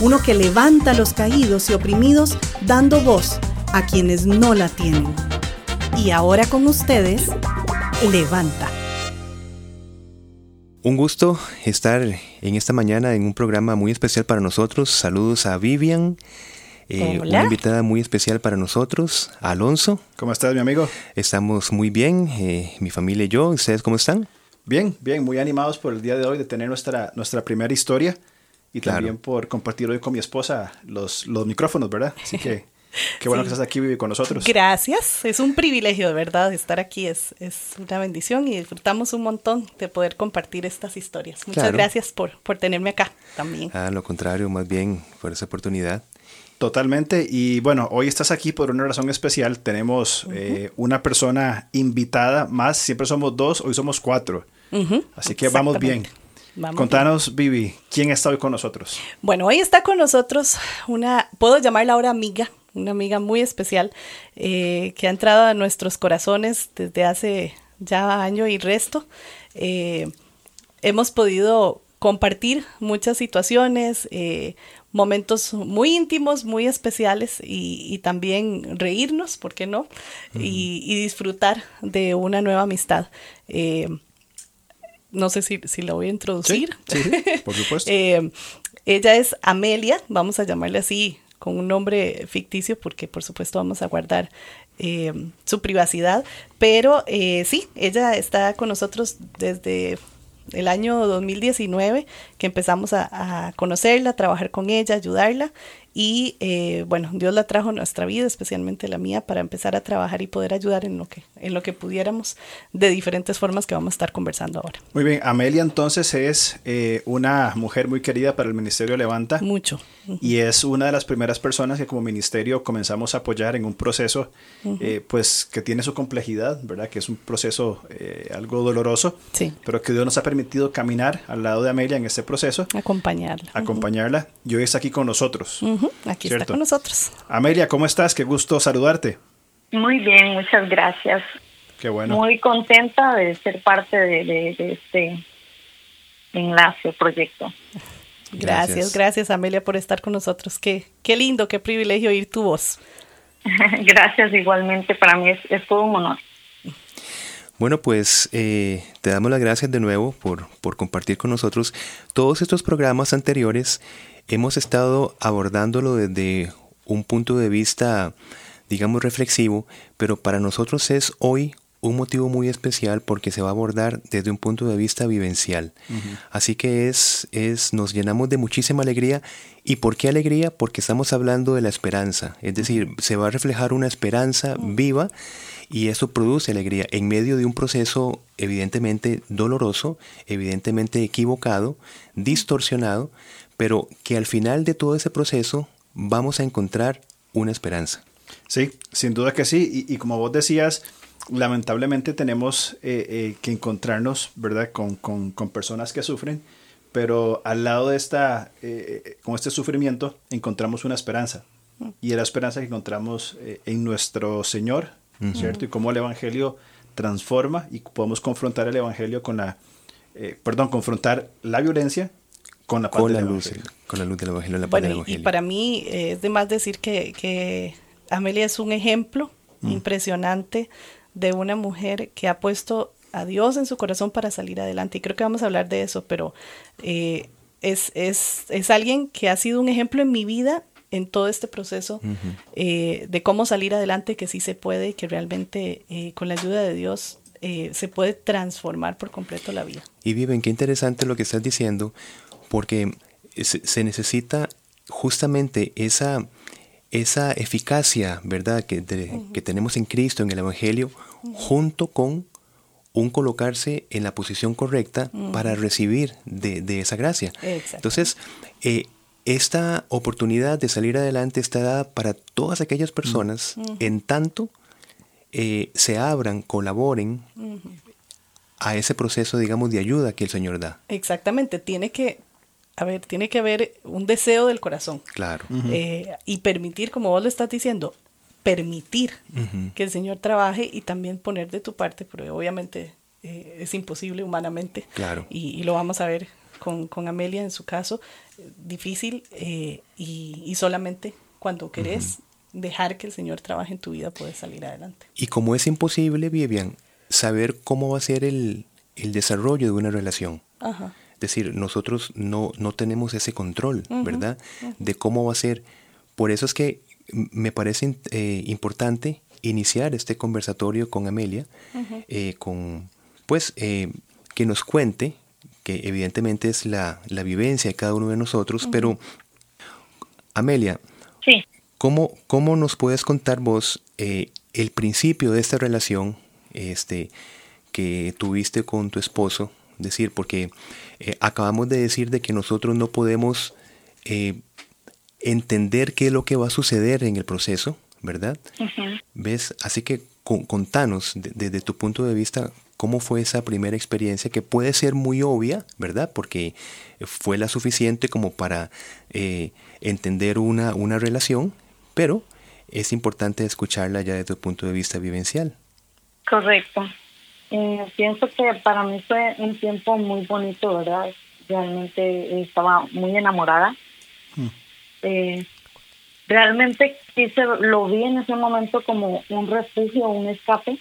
uno que levanta a los caídos y oprimidos dando voz a quienes no la tienen. Y ahora con ustedes, Levanta. Un gusto estar en esta mañana en un programa muy especial para nosotros. Saludos a Vivian. Eh, una invitada muy especial para nosotros, Alonso. ¿Cómo estás, mi amigo? Estamos muy bien, eh, mi familia y yo. ¿Ustedes cómo están? Bien, bien, muy animados por el día de hoy de tener nuestra, nuestra primera historia y también por compartir hoy con mi esposa los, los micrófonos, ¿verdad? Así que Qué bueno que estás aquí con nosotros. Gracias, es un privilegio de verdad estar aquí, es, es una bendición y disfrutamos un montón de poder compartir estas historias. Muchas gracias por, por tenerme acá también. Ah, lo contrario, más bien por esa oportunidad. Totalmente. Y bueno, hoy estás aquí por una razón especial. Tenemos eh, una persona invitada más. Siempre somos dos, hoy somos cuatro. Así que vamos bien. Contanos, Vivi, ¿quién está hoy con nosotros? Bueno, hoy está con nosotros una, puedo llamarla ahora amiga, una amiga muy especial eh, que ha entrado a nuestros corazones desde hace ya año y resto. Eh, hemos podido compartir muchas situaciones, eh, momentos muy íntimos, muy especiales y, también reírnos, ¿por qué no? y, disfrutar de una nueva amistad. No sé si, si la voy a introducir. Sí, por supuesto. ella es Amelia, vamos a llamarle así con un nombre ficticio porque por supuesto vamos a guardar eh, su privacidad, pero eh, sí, ella está con nosotros desde el año 2019 que empezamos a, a, conocerla, a trabajar con ella, ayudarla y eh, bueno, Dios la trajo a nuestra vida, especialmente la mía, para empezar a trabajar y poder ayudar en lo que, en lo que pudiéramos de diferentes formas que vamos a estar conversando ahora. Muy bien, Amelia entonces es eh, una mujer muy querida para el Ministerio Levanta. Mucho. Y es una de las primeras personas que como ministerio comenzamos a apoyar en un proceso eh, pues que tiene su complejidad, ¿verdad? Que es un proceso algo doloroso, sí. pero que Dios nos ha permitido caminar al lado de Amelia en este proceso. Acompañarla. Acompañarla. Y hoy está aquí con nosotros. Aquí está con nosotros. Amelia, ¿cómo estás? Qué gusto saludarte. Muy bien, muchas gracias. Qué bueno. Muy contenta de ser parte de, este enlace, proyecto. Gracias, gracias, Amelia por estar con nosotros. Qué, qué lindo, qué privilegio oír tu voz. gracias igualmente, para mí es, es todo un honor. Bueno, pues eh, te damos las gracias de nuevo por, por compartir con nosotros todos estos programas anteriores hemos estado abordándolo desde un punto de vista, digamos, reflexivo, pero para nosotros es hoy un motivo muy especial porque se va a abordar desde un punto de vista vivencial. Así que es, es, nos llenamos de muchísima alegría. ¿Y por qué alegría? Porque estamos hablando de la esperanza. Es decir, se va a reflejar una esperanza viva y eso produce alegría en medio de un proceso evidentemente doloroso, evidentemente equivocado, distorsionado, pero que al final de todo ese proceso vamos a encontrar una esperanza. Sí, sin duda que sí, y, como vos decías, lamentablemente tenemos eh, eh, que encontrarnos, ¿verdad?, con, personas que sufren, pero al lado de esta, eh, con este sufrimiento, encontramos una esperanza. Y es la esperanza que encontramos en nuestro Señor, ¿cierto? Y cómo el Evangelio transforma y podemos confrontar el Evangelio con la, perdón, confrontar la violencia con la, luz, con la luz del Evangelio, la bueno, Y para mí eh, es de más decir que, Amelia es un ejemplo mm. impresionante de una mujer que ha puesto a Dios en su corazón para salir adelante. Y creo que vamos a hablar de eso, pero eh, es, es, alguien que ha sido un ejemplo en mi vida en todo este proceso eh, de cómo salir adelante, que sí se puede, que realmente con la ayuda de Dios se puede transformar por completo la vida. Y viven, qué interesante lo que estás diciendo, porque se, necesita justamente esa, esa eficacia, ¿verdad?, que, que, tenemos en Cristo, en el Evangelio, junto con un colocarse en la posición correcta para recibir de, esa gracia. Entonces, eh, esta oportunidad de salir adelante está dada para todas aquellas personas en tanto eh, se abran, colaboren a ese proceso, digamos, de ayuda que el Señor da. Exactamente, tiene que, a ver, tiene que haber un deseo del corazón. Claro. Eh, y permitir, como vos lo estás diciendo, permitir que el Señor trabaje y también poner de tu parte, porque obviamente eh, es imposible humanamente. Claro. Y, lo vamos a ver con, con Amelia en su caso, difícil y, y, solamente cuando querés dejar que el Señor trabaje en tu vida puedes salir adelante. Y como es imposible, Vivian, saber cómo va a ser el, el desarrollo de una relación. Ajá. Es decir, nosotros no, no tenemos ese control, ¿verdad? De cómo va a ser. Por eso es que me parece eh, importante iniciar este conversatorio con Amelia, eh, con, pues, eh, que nos cuente, que evidentemente es la, la, vivencia de cada uno de nosotros, pero, Amelia, sí. ¿cómo, ¿cómo nos puedes contar vos el principio de esta relación este, que tuviste con tu esposo? decir, porque acabamos de decir de que nosotros no podemos entender qué es lo que va a suceder en el proceso, ¿verdad? ¿Ves? Así que contanos desde tu punto de vista cómo fue esa primera experiencia que puede ser muy obvia, ¿verdad? Porque fue la suficiente como para eh, entender una, una relación, pero es importante escucharla ya desde tu punto de vista vivencial. Correcto. Eh, pienso que para mí fue un tiempo muy bonito, ¿verdad? Realmente estaba muy enamorada. Mm. Eh, realmente quise, lo vi en ese momento como un refugio, un escape,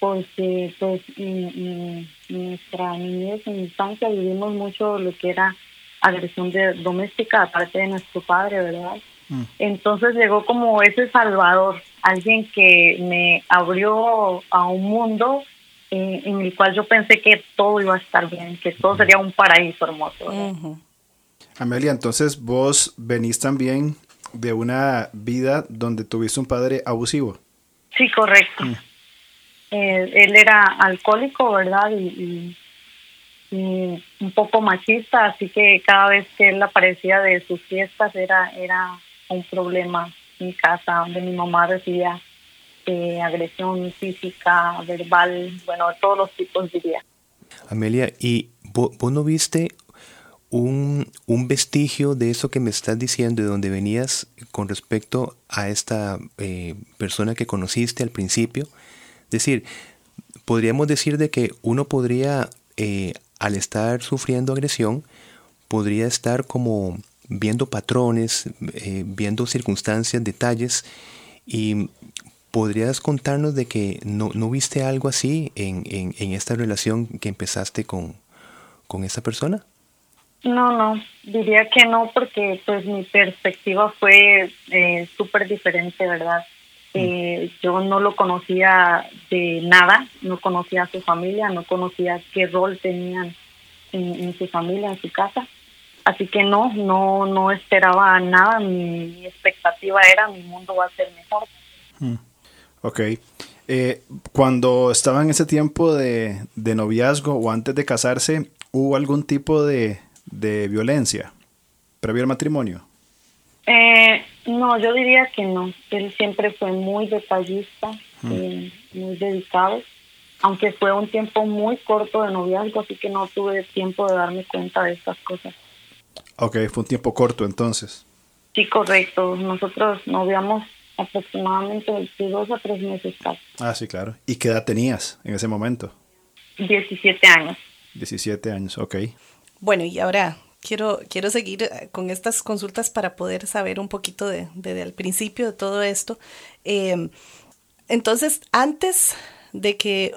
porque pues en, nuestra niñez, en infancia vivimos mucho lo que era agresión de, doméstica aparte de nuestro padre, ¿verdad? Mm. Entonces llegó como ese salvador, alguien que me abrió a un mundo eh, en el cual yo pensé que todo iba a estar bien, que todo sería un paraíso hermoso. Amelia, entonces vos venís también de una vida donde tuviste un padre abusivo. Sí, correcto. Mm. él era alcohólico, ¿verdad? Y, un poco machista, así que cada vez que él aparecía de sus fiestas era, era un problema en casa, donde mi mamá recibía eh, agresión física, verbal, bueno, todos los tipos diría. Amelia, ¿y vos no viste un, un, vestigio de eso que me estás diciendo, de donde venías con respecto a esta eh, persona que conociste al principio. Es decir, podríamos decir de que uno podría, eh, al estar sufriendo agresión, podría estar como viendo patrones, eh, viendo circunstancias, detalles, y podrías contarnos de que no, no viste algo así en, en, en esta relación que empezaste con, con esa persona. No, no, diría que no, porque pues mi perspectiva fue eh, súper diferente, ¿verdad? Mm. Eh, yo no lo conocía de nada, no conocía a su familia, no conocía qué rol tenían en, su familia, en su casa. Así que no, no, no esperaba nada, mi, expectativa era mi mundo va a ser mejor. Mm. Ok. Eh, cuando estaba en ese tiempo de, de noviazgo o antes de casarse, ¿hubo algún tipo de, de violencia previo al matrimonio? Eh, no, yo diría que no. Él siempre fue muy detallista, mm. eh, muy dedicado, aunque fue un tiempo muy corto de noviazgo, así que no tuve tiempo de darme cuenta de estas cosas. Ok, fue un tiempo corto entonces. Sí, correcto. Nosotros noviamos aproximadamente de dos a tres meses casi. Ah, sí, claro. ¿Y qué edad tenías en ese momento? 17 años. 17 años, ok. Bueno, y ahora quiero, quiero seguir eh, con estas consultas para poder saber un poquito de, desde el principio de todo esto. Em, entonces, antes de que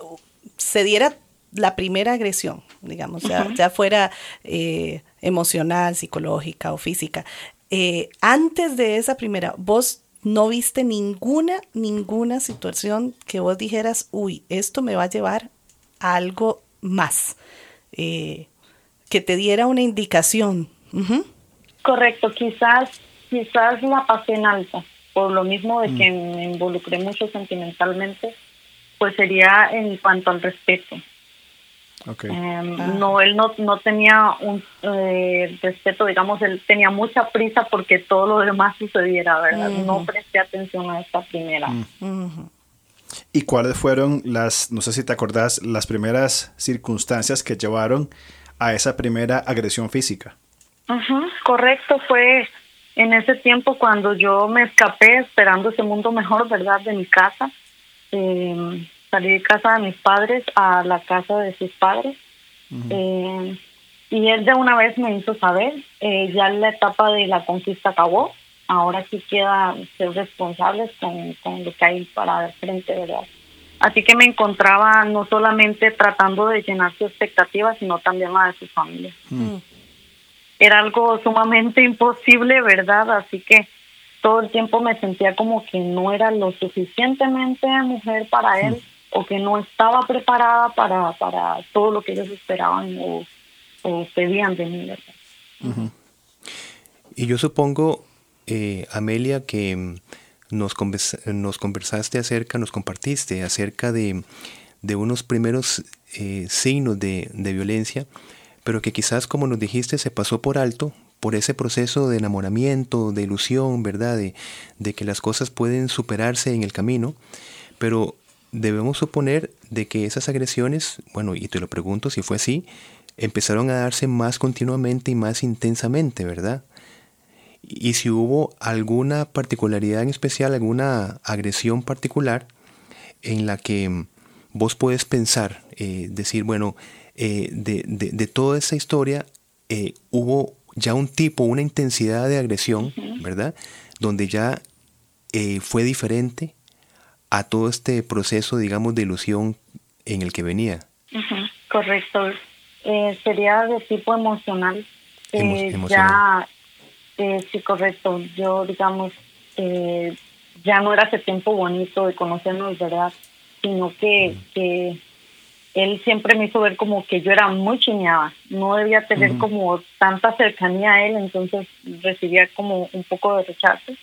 se diera la primera agresión, digamos, ya, fuera eh, emocional, psicológica o física, eh, antes de esa primera, vos no viste ninguna, ninguna situación que vos dijeras, uy, esto me va a llevar a algo más que te diera una indicación. Correcto, quizás, quizás la pasé en alta, por lo mismo de que mm. me involucré mucho sentimentalmente, pues sería en cuanto al respeto. Em, no, él no, no tenía un eh, respeto, digamos, él tenía mucha prisa porque todo lo demás sucediera, ¿verdad? No presté atención a esta primera. Mm. ¿Y cuáles fueron las, no sé si te acordás, las primeras circunstancias que llevaron a esa primera agresión física? correcto, fue en ese tiempo cuando yo me escapé esperando ese mundo mejor, ¿verdad? De mi casa. Eh, salí de casa de mis padres a la casa de sus padres. Eh, y él de una vez me hizo saber, eh, ya la etapa de la conquista acabó, ahora sí queda ser responsables con, con lo que hay para el frente, ¿verdad? Así que me encontraba no solamente tratando de llenar su expectativa, sino también la de su familia. Mm. Era algo sumamente imposible, ¿verdad? Así que todo el tiempo me sentía como que no era lo suficientemente mujer para él o que no estaba preparada para, para todo lo que ellos esperaban o, pedían de mí. Y yo supongo, eh, Amelia, que nos, nos conversaste acerca, nos compartiste acerca de, de unos primeros eh, signos de, de violencia, pero que quizás, como nos dijiste, se pasó por alto por ese proceso de enamoramiento, de ilusión, ¿verdad? De, de, que las cosas pueden superarse en el camino, pero debemos suponer de que esas agresiones, bueno, y te lo pregunto si fue así, empezaron a darse más continuamente y más intensamente, ¿verdad? Y si hubo alguna particularidad en especial, alguna agresión particular en la que vos puedes pensar, eh, decir, bueno, eh, de, de, toda esa historia eh, hubo ya un tipo, una intensidad de agresión, ¿verdad? Donde ya fue diferente a todo este proceso, digamos, de ilusión en el que venía. Correcto. Eh, sería de tipo emocional. Eh, ya, eh, sí, correcto. Yo, digamos, ya no era ese tiempo bonito de conocernos, ¿verdad? Sino que, que él siempre me hizo ver como que yo era muy chiñada, no debía tener como tanta cercanía a él, entonces recibía como un poco de rechazo.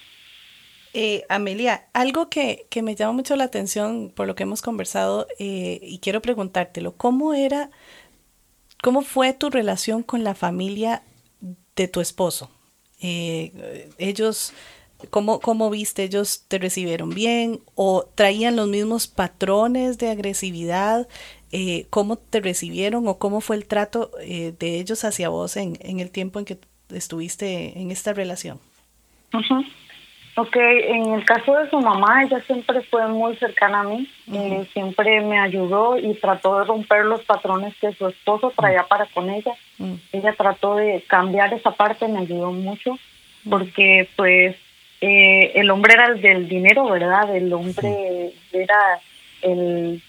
Eh, Amelia, algo que, que, me llama mucho la atención por lo que hemos conversado eh, y quiero preguntártelo, ¿cómo era, cómo fue tu relación con la familia de tu esposo? Eh, ellos, ¿cómo, ¿cómo viste? ¿Ellos te recibieron bien o traían los mismos patrones de agresividad? ¿Cómo te recibieron o cómo fue el trato de ellos hacia vos en, en el tiempo en que estuviste en esta relación? Ok, en el caso de su mamá, ella siempre fue muy cercana a mí, eh, siempre me ayudó y trató de romper los patrones que su esposo traía para con ella. Ella trató de cambiar esa parte, me ayudó mucho, porque pues eh, el hombre era el del dinero, ¿verdad? El hombre era el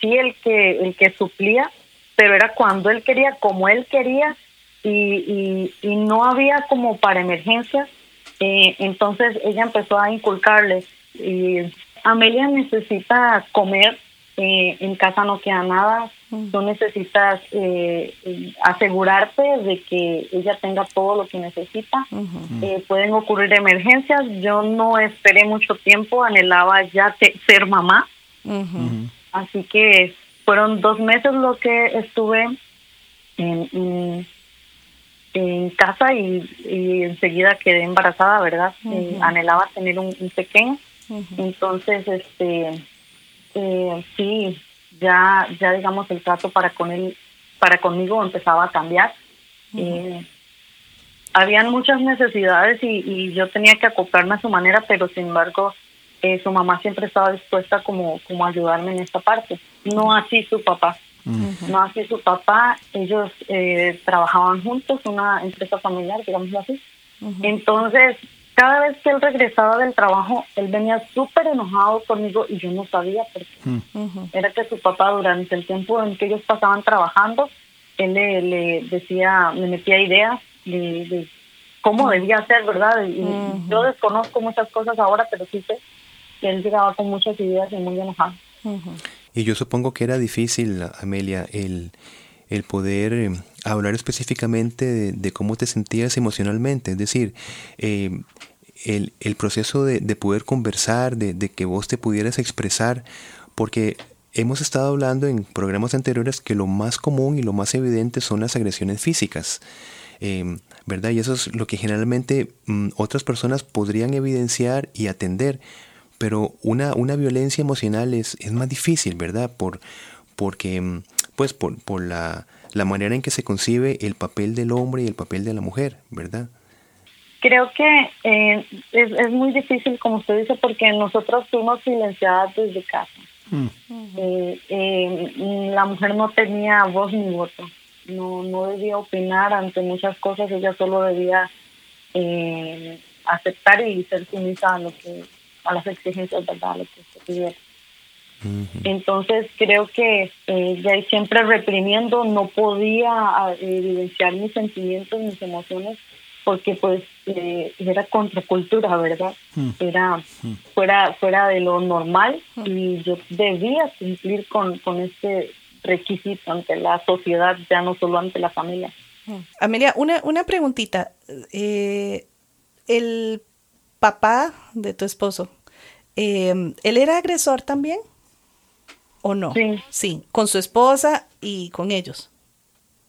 sí el que el que suplía, pero era cuando él quería, como él quería y, y, y no había como para emergencias eh, entonces ella empezó a inculcarles, y Amelia necesita comer, eh, en casa no queda nada, mm. tú necesitas eh, asegurarte de que ella tenga todo lo que necesita. pueden ocurrir emergencias. Yo no esperé mucho tiempo, anhelaba ya ser mamá. Así que fueron dos meses lo que estuve en, en casa y, enseguida quedé embarazada, ¿verdad? Eh, anhelaba tener un, pequeño. Entonces, este, eh, sí, ya, ya digamos el trato para con él, para conmigo empezaba a cambiar. Eh, habían muchas necesidades y, y, yo tenía que acoplarme a su manera, pero sin embargo, su mamá siempre estaba dispuesta como, como ayudarme en esta parte. No así su papá. No así su papá, ellos eh, trabajaban juntos, una empresa familiar, digámoslo así. Entonces, cada vez que él regresaba del trabajo, él venía súper enojado conmigo y yo no sabía por qué. Era que su papá, durante el tiempo en que ellos pasaban trabajando, él le, decía, le metía ideas de, cómo debía ser, ¿verdad? Y yo desconozco muchas cosas ahora, pero sí sé que él llegaba con muchas ideas y muy enojado. Y yo supongo que era difícil, Amelia, el, el poder eh, hablar específicamente de, cómo te sentías emocionalmente. Es decir, eh, el, el, proceso de, de, poder conversar, de, de, que vos te pudieras expresar, porque hemos estado hablando en programas anteriores que lo más común y lo más evidente son las agresiones físicas. Em, ¿Verdad? Y eso es lo que generalmente mm, otras personas podrían evidenciar y atender. Pero una, una violencia emocional es, es más difícil, ¿verdad? Por, porque, mm, pues, por, por la, la manera en que se concibe el papel del hombre y el papel de la mujer, ¿verdad? Creo que eh, es, es muy difícil, como usted dice, porque nosotros fuimos silenciadas desde casa. Mm. Eh, eh, la mujer no tenía voz ni voto, no, no debía opinar ante muchas cosas, ella solo debía eh, aceptar y ser sumisa a lo que a las exigencias verdad lo que se pidiera. Entonces creo que ella siempre reprimiendo no podía evidenciar mis sentimientos, mis emociones porque pues eh, era contracultura, ¿verdad? Hmm. Era hmm. fuera fuera de lo normal hmm. y yo debía cumplir con, con este requisito ante la sociedad, ya no solo ante la familia. Amelia, una, una preguntita. Eh, el papá de tu esposo, eh, ¿él era agresor también? ¿O no? Sí. Sí, con su esposa y con ellos.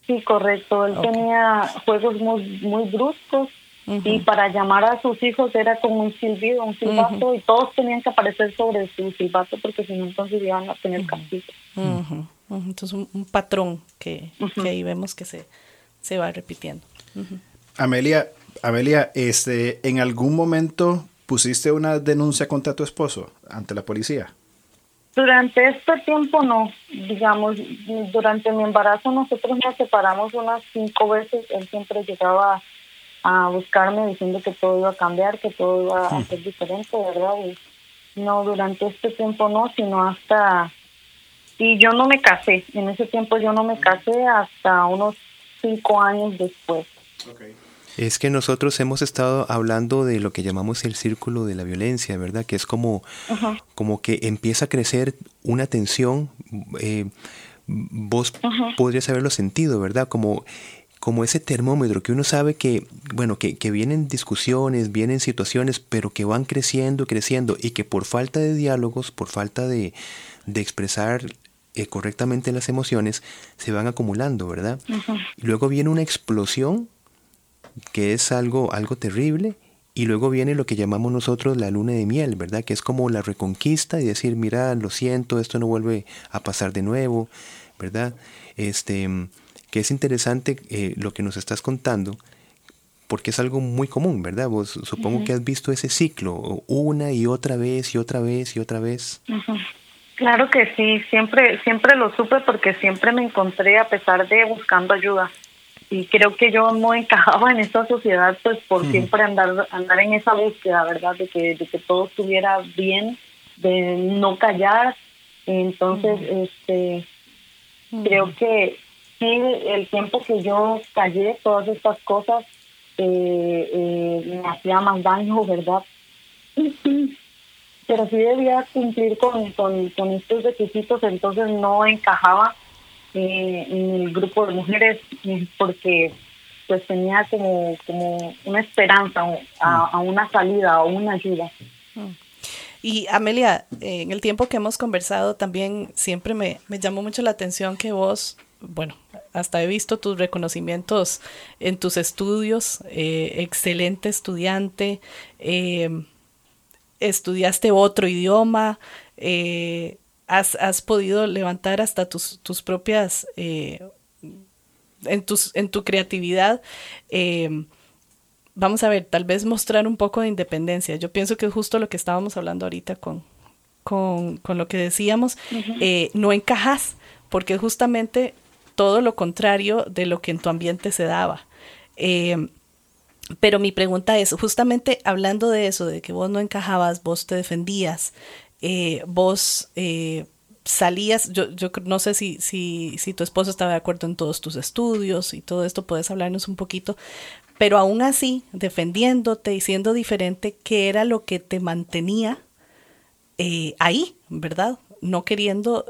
Sí, correcto. Él tenía juegos muy, muy bruscos y para llamar a sus hijos era como un silbido, un silbato y todos tenían que aparecer sobre su silbato porque si no entonces iban a tener castigo. Entonces un, patrón que, ahí vemos que se, se va repitiendo. Amelia, Amelia, este, ¿en algún momento pusiste una denuncia contra tu esposo ante la policía? Durante este tiempo no, digamos, durante mi embarazo nosotros nos separamos unas cinco veces, él siempre llegaba a buscarme diciendo que todo iba a cambiar, que todo iba a hmm. ser diferente, ¿verdad? Y no, durante este tiempo no, sino hasta... Y yo no me casé, en ese tiempo yo no me casé hasta unos cinco años después. Okay. Es que nosotros hemos estado hablando de lo que llamamos el círculo de la violencia, ¿verdad? Que es como, como que empieza a crecer una tensión. Eh, vos podrías haberlo sentido, ¿verdad? Como, como ese termómetro que uno sabe que, bueno, que, que vienen discusiones, vienen situaciones, pero que van creciendo, creciendo y que por falta de diálogos, por falta de, de expresar eh, correctamente las emociones, se van acumulando, ¿verdad? Y luego viene una explosión que es algo, algo terrible, y luego viene lo que llamamos nosotros la luna de miel, ¿verdad? Que es como la reconquista y decir, mira, lo siento, esto no vuelve a pasar de nuevo, ¿verdad? Este, que es interesante eh, lo que nos estás contando, porque es algo muy común, ¿verdad? Vos supongo que has visto ese ciclo una y otra vez y otra vez y otra vez. Claro que sí, siempre, siempre lo supe porque siempre me encontré a pesar de buscando ayuda y creo que yo no encajaba en esta sociedad pues por siempre andar andar en esa búsqueda verdad de que de que todo estuviera bien de no callar. Entonces este creo que sí el tiempo que yo callé todas estas cosas eh, eh, me hacía más daño verdad pero sí debía cumplir con, con, con estos requisitos entonces no encajaba eh, en el grupo de mujeres eh, porque pues tenía como, como una esperanza a, una salida o una ayuda. Y Amelia, en el tiempo que hemos conversado también siempre me, me llamó mucho la atención que vos, bueno, hasta he visto tus reconocimientos en tus estudios, eh, excelente estudiante, estudiaste otro idioma, eh, has, podido levantar hasta tus, tus propias, eh, en, tus, en tu creatividad. Eh, vamos a ver, tal vez mostrar un poco de independencia. Yo pienso que es justo lo que estábamos hablando ahorita con, con, lo que decíamos, eh, no encajas, porque justamente todo lo contrario de lo que en tu ambiente se daba. pero mi pregunta es, justamente hablando de eso, de que vos no encajabas, vos te defendías, eh, vos eh, salías, yo, yo no sé si, si, si tu esposo estaba de acuerdo en todos tus estudios y todo esto, puedes hablarnos un poquito, pero aún así, defendiéndote y siendo diferente, ¿qué era lo que te mantenía eh, ahí, verdad? No queriendo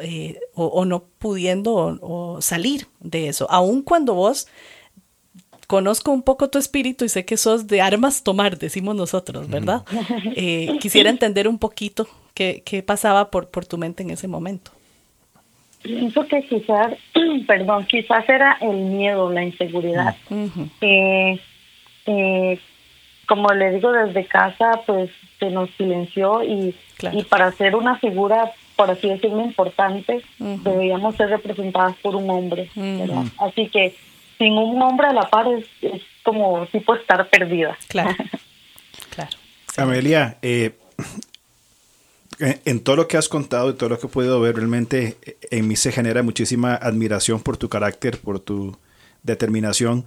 o, no pudiendo o, salir de eso, aun cuando vos conozco un poco tu espíritu y sé que sos de armas tomar, decimos nosotros, ¿verdad? quisiera entender un poquito ¿Qué, pasaba por, por tu mente en ese momento? pienso que quizás, perdón, quizás era el miedo, la inseguridad. eh, eh, como le digo, desde casa, pues se nos silenció y, y para ser una figura, por así decirlo, importante, debíamos ser representadas por un hombre. Así que sin un hombre a la par es, es como tipo estar perdida. Claro. claro. Amelia, eh, en todo lo que has contado y todo lo que he podido ver, realmente en mí se genera muchísima admiración por tu carácter, por tu determinación.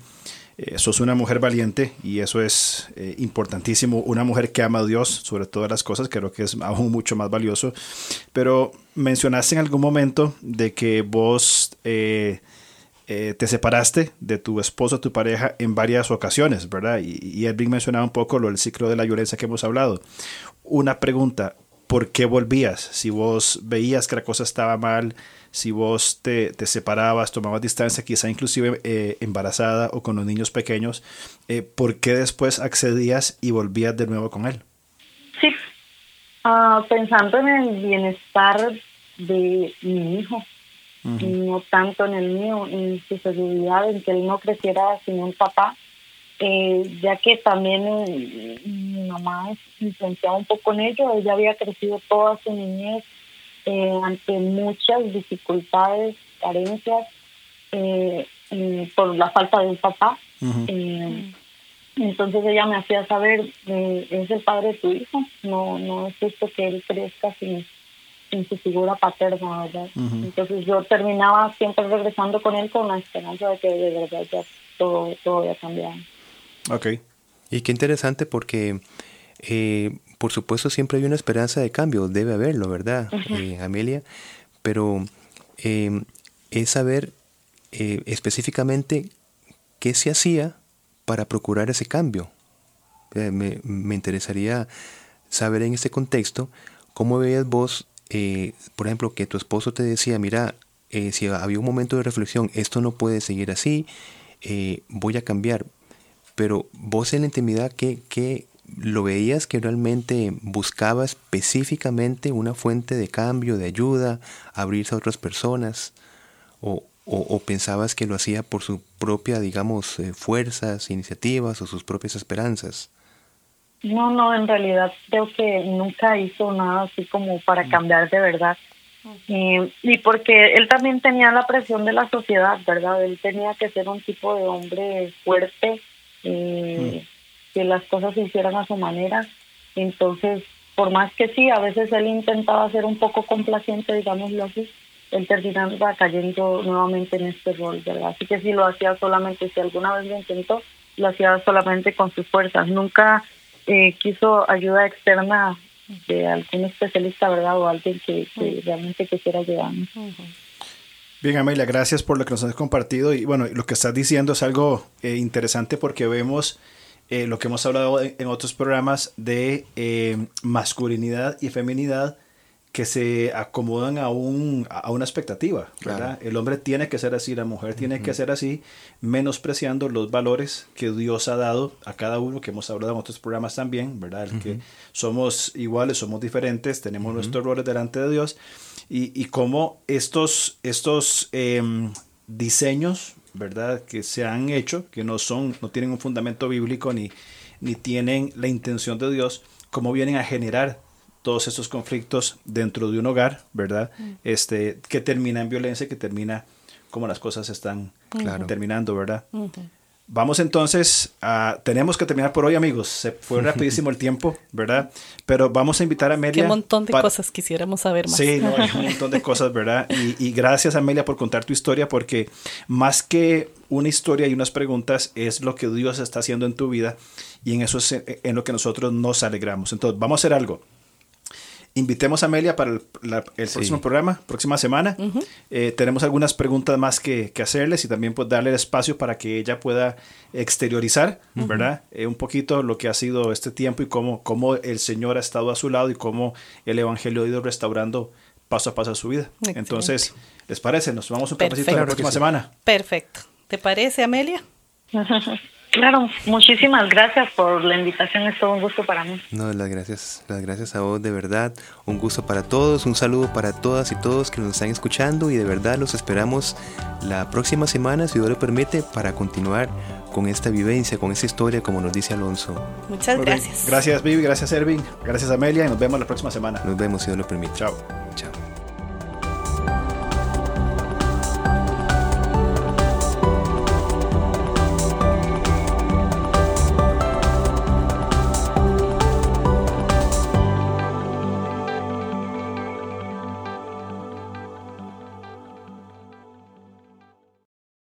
Eh, sos una mujer valiente y eso es eh, importantísimo. Una mujer que ama a Dios sobre todas las cosas, creo que es aún mucho más valioso. Pero mencionaste en algún momento de que vos eh, te separaste de tu esposo, tu pareja, en varias ocasiones, ¿verdad? Y, y Edwin mencionaba un poco lo del ciclo de la violencia que hemos hablado. Una pregunta, ¿por qué volvías? Si vos veías que la cosa estaba mal, si vos te, te separabas, tomabas distancia, quizá inclusive eh, embarazada o con los niños pequeños, eh, ¿por qué después accedías y volvías de nuevo con él? Sí, uh, pensando en el bienestar de mi hijo, no tanto en el mío, en su seguridad, en que él no creciera sin un papá, eh, ya que también eh, mi mamá influenciaba un poco en ello, ella había crecido toda su niñez eh, ante muchas dificultades, carencias, por la falta de un papá. entonces ella me hacía saber, es el padre de tu hijo, no, no es justo que él crezca sin, sin su figura paterna, ¿verdad? Entonces yo terminaba siempre regresando con él con la esperanza de que de verdad ya todo, todo había cambiado. Ok. Y qué interesante porque, eh, por supuesto, siempre hay una esperanza de cambio, debe haberlo, ¿verdad, eh, Amelia? Pero eh, es saber específicamente qué se hacía para procurar ese cambio. Me, me, interesaría saber en este contexto cómo veías vos, por ejemplo, que tu esposo te decía, mira, si había un momento de reflexión, esto no puede seguir así, voy a cambiar pero vos en la intimidad, ¿qué, lo veías que realmente buscaba específicamente una fuente de cambio, de ayuda, abrirse a otras personas? ¿O, o, pensabas que lo hacía por su propia, digamos, eh, fuerzas, iniciativas o sus propias esperanzas? No, no, en realidad creo que nunca hizo nada así como para mm. cambiar de verdad. Y, y, porque él también tenía la presión de la sociedad, ¿verdad? Él tenía que ser un tipo de hombre fuerte, eh, que las cosas se hicieran a su manera. Entonces, por más que sí, a veces él intentaba ser un poco complaciente, digámoslo así, él terminaba cayendo nuevamente en este rol, ¿verdad? Así que si lo hacía solamente, si alguna vez lo intentó, lo hacía solamente con sus fuerzas. Nunca eh, quiso ayuda externa de algún especialista, ¿verdad? O alguien que, realmente quisiera ayudarnos. Bien, Amelia, gracias por lo que nos has compartido. Y bueno, lo que estás diciendo es algo eh, interesante porque vemos eh, lo que hemos hablado en, otros programas de eh, masculinidad y feminidad que se acomodan a, un, a una expectativa, ¿verdad? El hombre tiene que ser así, la mujer tiene que ser así, menospreciando los valores que Dios ha dado a cada uno, que hemos hablado en otros programas también, ¿verdad? El que somos iguales, somos diferentes, tenemos nuestros roles delante de Dios y, y cómo estos, estos em, diseños, ¿verdad? Que se han hecho, que no son, no tienen un fundamento bíblico ni, ni tienen la intención de Dios, cómo vienen a generar todos estos conflictos dentro de un hogar, ¿verdad? Mm. Este, que termina en violencia, que termina como las cosas están terminando, ¿verdad? Vamos entonces a... Tenemos que terminar por hoy, amigos. Se fue rapidísimo el tiempo, ¿verdad? Pero vamos a invitar a Amelia... Qué montón de cosas quisiéramos saber más. Sí, no, hay un montón de cosas, ¿verdad? Y, gracias, Amelia, por contar tu historia, porque más que una historia y unas preguntas, es lo que Dios está haciendo en tu vida y en eso es en lo que nosotros nos alegramos. Entonces, vamos a hacer algo invitemos a Amelia para el, próximo programa, próxima semana. Eh, tenemos algunas preguntas más que, hacerles y también pues darle el espacio para que ella pueda exteriorizar, ¿verdad? Eh, un poquito lo que ha sido este tiempo y cómo, cómo el Señor ha estado a su lado y cómo el Evangelio ha ido restaurando paso a paso su vida. Entonces, ¿les parece? Nos vamos un cafecito la próxima semana. Perfecto. ¿Te parece, Amelia? Claro, muchísimas gracias por la invitación, es todo un gusto para mí. No, las gracias, las gracias a vos, de verdad, un gusto para todos, un saludo para todas y todos que nos están escuchando y de verdad los esperamos la próxima semana, si Dios lo permite, para continuar con esta vivencia, con esta historia, como nos dice Alonso. Muchas gracias. Gracias Vivi, gracias Ervin, gracias Amelia y nos vemos la próxima semana. Nos vemos si Dios lo permite. Chao.